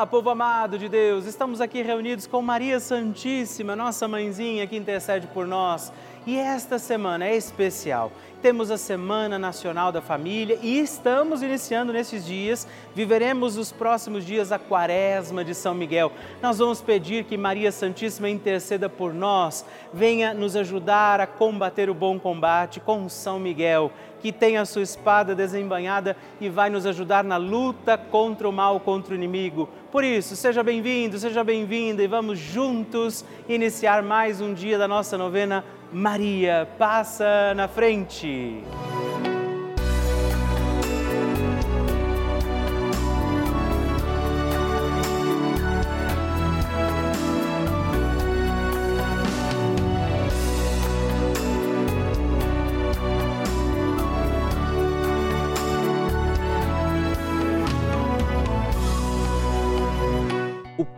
Olá, povo amado de Deus, estamos aqui reunidos com Maria Santíssima, nossa mãezinha que intercede por nós. E esta semana é especial. Temos a Semana Nacional da Família e estamos iniciando nesses dias, viveremos os próximos dias a Quaresma de São Miguel. Nós vamos pedir que Maria Santíssima interceda por nós, venha nos ajudar a combater o bom combate com São Miguel, que tem a sua espada desembanhada e vai nos ajudar na luta contra o mal, contra o inimigo. Por isso, seja bem-vindo, seja bem-vinda e vamos juntos iniciar mais um dia da nossa novena Maria passa na frente.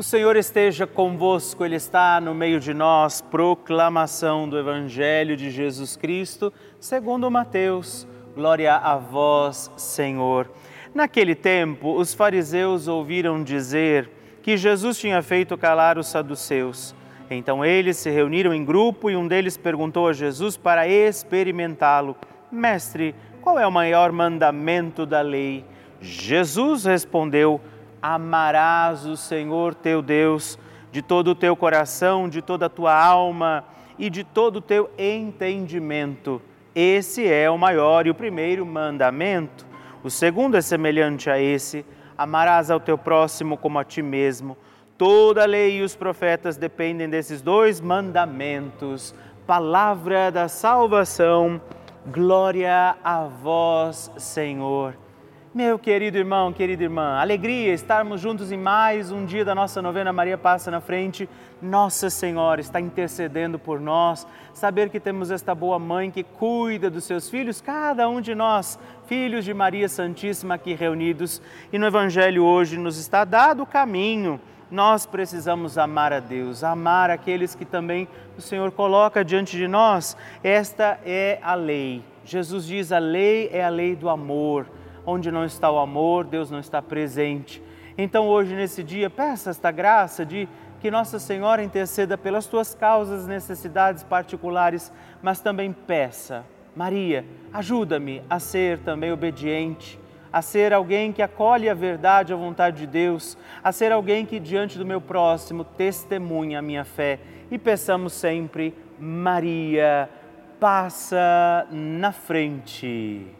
O Senhor esteja convosco, Ele está no meio de nós. Proclamação do Evangelho de Jesus Cristo, segundo Mateus. Glória a vós, Senhor. Naquele tempo, os fariseus ouviram dizer que Jesus tinha feito calar os saduceus. Então eles se reuniram em grupo e um deles perguntou a Jesus para experimentá-lo: Mestre, qual é o maior mandamento da lei? Jesus respondeu: amarás o Senhor teu Deus de todo o teu coração, de toda a tua alma e de todo o teu entendimento. Esse é o maior e o primeiro mandamento. O segundo é semelhante a esse: amarás ao teu próximo como a ti mesmo. Toda a lei e os profetas dependem desses dois mandamentos. Palavra da salvação. Glória a vós, Senhor. Meu querido irmão, querida irmã, alegria estarmos juntos em mais um dia da nossa novena Maria Passa na Frente. Nossa Senhora está intercedendo por nós. Saber que temos esta boa mãe que cuida dos seus filhos, cada um de nós, filhos de Maria Santíssima aqui reunidos. E no Evangelho hoje nos está dado o caminho. Nós precisamos amar a Deus, amar aqueles que também o Senhor coloca diante de nós. Esta é a lei. Jesus diz: a lei é a lei do amor Onde não está o amor, Deus não está presente. Então, hoje, nesse dia, peça esta graça de que Nossa Senhora interceda pelas tuas causas, necessidades particulares, mas também peça, Maria, ajuda-me a ser também obediente, a ser alguém que acolhe a verdade, a vontade de Deus, a ser alguém que diante do meu próximo testemunha a minha fé. E peçamos sempre, Maria, passa na frente.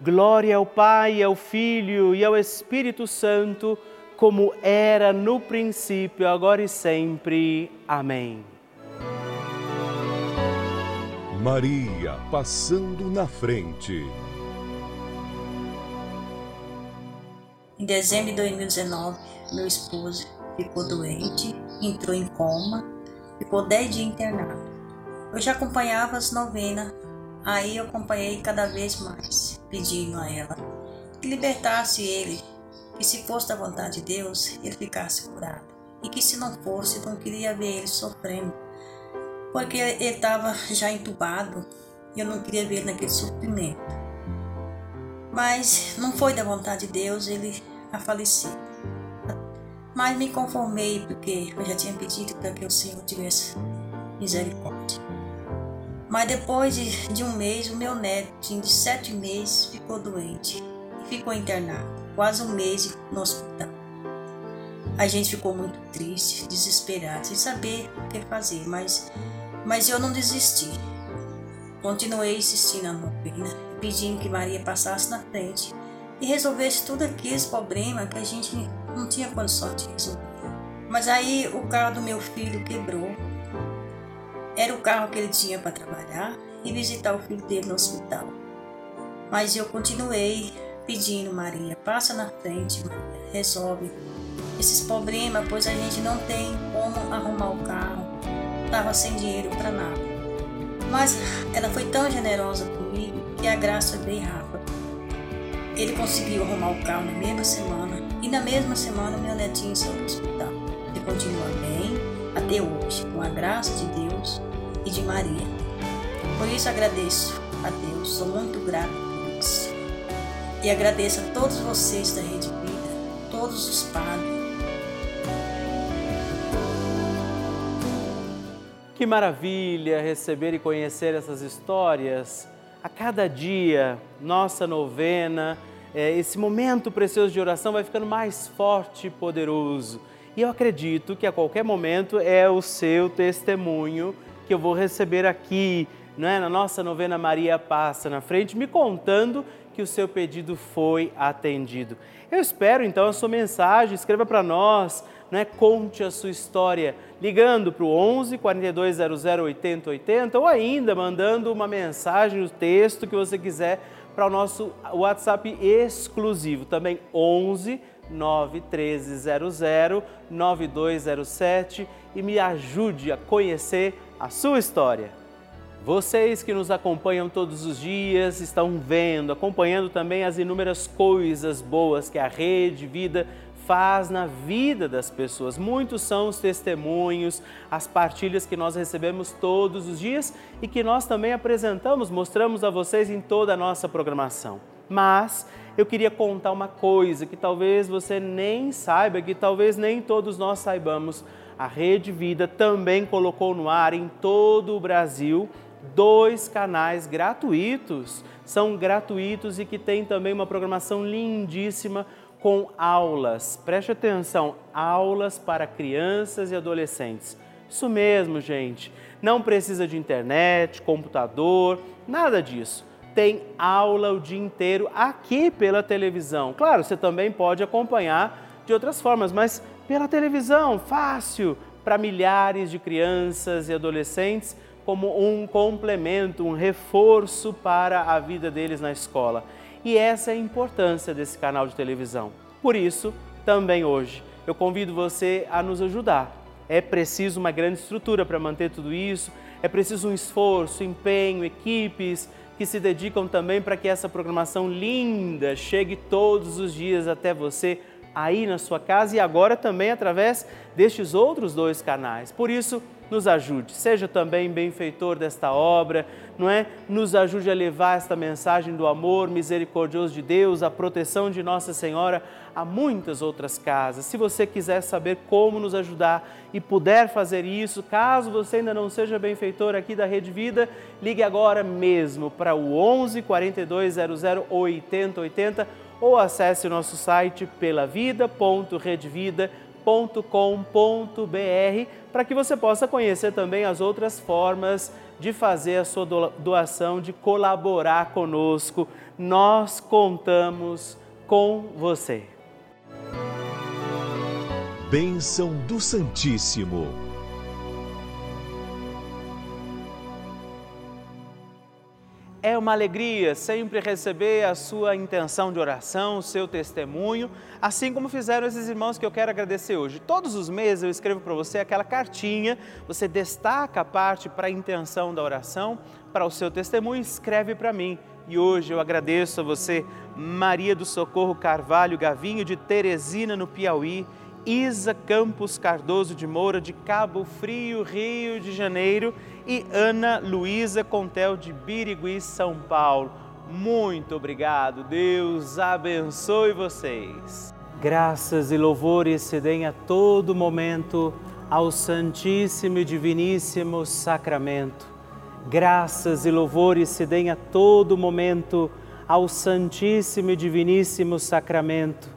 Glória ao Pai, ao Filho e ao Espírito Santo, como era no princípio, agora e sempre. Amém. Maria passando na frente. Em dezembro de 2019, meu esposo ficou doente, entrou em coma, ficou 10 dias internado. Eu já acompanhava as novenas, aí eu acompanhei cada vez mais, pedindo a ela que libertasse ele, que se fosse da vontade de Deus, ele ficasse curado. E que se não fosse, não queria ver ele sofrendo porque ele estava já entubado e eu não queria ver ele naquele sofrimento. Mas não foi da vontade de Deus ele a falecer. Mas me conformei porque eu já tinha pedido para que o Senhor tivesse misericórdia. Mas depois de, de um mês, o meu neto, de sete meses, ficou doente e ficou internado, quase um mês no hospital. A gente ficou muito triste, desesperado, sem saber o que fazer, mas mas eu não desisti. Continuei insistindo na novena, pedindo que Maria passasse na frente e resolvesse tudo aqueles problemas que a gente não tinha condição de resolver. Mas aí o carro do meu filho quebrou. Era o carro que ele tinha para trabalhar e visitar o filho dele no hospital. Mas eu continuei pedindo, Maria, passa na frente, resolve esses problemas, pois a gente não tem como arrumar o carro estava sem dinheiro para nada. Mas ela foi tão generosa comigo que a graça é bem rápida. Ele conseguiu arrumar o carro na mesma semana e na mesma semana meu netinho saiu do hospital. Ele continua bem até hoje, com a graça de Deus. E de Maria. Por isso agradeço a Deus, sou muito grato por isso. E agradeço a todos vocês da Rede Vida, todos os padres. Que maravilha receber e conhecer essas histórias. A cada dia, nossa novena, é, esse momento precioso de oração vai ficando mais forte e poderoso. E eu acredito que a qualquer momento é o seu testemunho que eu vou receber aqui, né, na nossa novena Maria Passa na frente, me contando que o seu pedido foi atendido. Eu espero então a sua mensagem, escreva para nós, né, conte a sua história, ligando para o 11 4200 8080 ou ainda mandando uma mensagem, o texto que você quiser para o nosso WhatsApp exclusivo, também 11 91300 9207 e me ajude a conhecer a sua história. Vocês que nos acompanham todos os dias estão vendo, acompanhando também as inúmeras coisas boas que a Rede Vida faz na vida das pessoas. Muitos são os testemunhos, as partilhas que nós recebemos todos os dias e que nós também apresentamos, mostramos a vocês em toda a nossa programação. Mas eu queria contar uma coisa que talvez você nem saiba, que talvez nem todos nós saibamos. A Rede Vida também colocou no ar em todo o Brasil dois canais gratuitos, são gratuitos e que tem também uma programação lindíssima com aulas. Preste atenção, aulas para crianças e adolescentes. Isso mesmo, gente. Não precisa de internet, computador, nada disso. Tem aula o dia inteiro aqui pela televisão. Claro, você também pode acompanhar de outras formas, mas pela televisão, fácil, para milhares de crianças e adolescentes como um complemento, um reforço para a vida deles na escola. E essa é a importância desse canal de televisão. Por isso, também hoje, eu convido você a nos ajudar. É preciso uma grande estrutura para manter tudo isso, é preciso um esforço, empenho, equipes que se dedicam também para que essa programação linda chegue todos os dias até você aí na sua casa e agora também através destes outros dois canais. Por isso, nos ajude, seja também benfeitor desta obra, não é? Nos ajude a levar esta mensagem do amor misericordioso de Deus, a proteção de Nossa Senhora a muitas outras casas. Se você quiser saber como nos ajudar e puder fazer isso, caso você ainda não seja benfeitor aqui da Rede Vida, ligue agora mesmo para o 11 4200 8080 ou acesse o nosso site pelavida.redvida.com www.doação.com.br para que você possa conhecer também as outras formas de fazer a sua doação, de colaborar conosco. Nós contamos com você. Bênção do Santíssimo. É uma alegria sempre receber a sua intenção de oração, o seu testemunho, assim como fizeram esses irmãos que eu quero agradecer hoje. Todos os meses eu escrevo para você aquela cartinha, você destaca a parte para a intenção da oração, para o seu testemunho, escreve para mim. E hoje eu agradeço a você, Maria do Socorro Carvalho Gavinho, de Teresina, no Piauí, Isa Campos Cardoso de Moura, de Cabo Frio, Rio de Janeiro, e Ana Luísa Contel, de Birigui, São Paulo. Muito obrigado, Deus abençoe vocês. Graças e louvores se deem a todo momento ao Santíssimo e Diviníssimo Sacramento. Graças e louvores se deem a todo momento ao Santíssimo e Diviníssimo Sacramento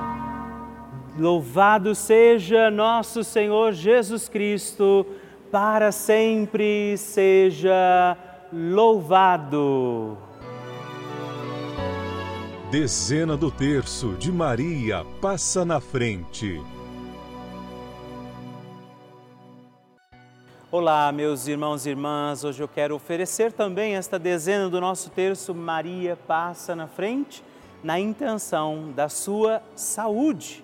Louvado seja nosso Senhor Jesus Cristo para sempre seja louvado. Dezena do terço de Maria passa na frente. Olá, meus irmãos e irmãs. Hoje eu quero oferecer também esta dezena do nosso terço Maria passa na frente, na intenção da sua saúde,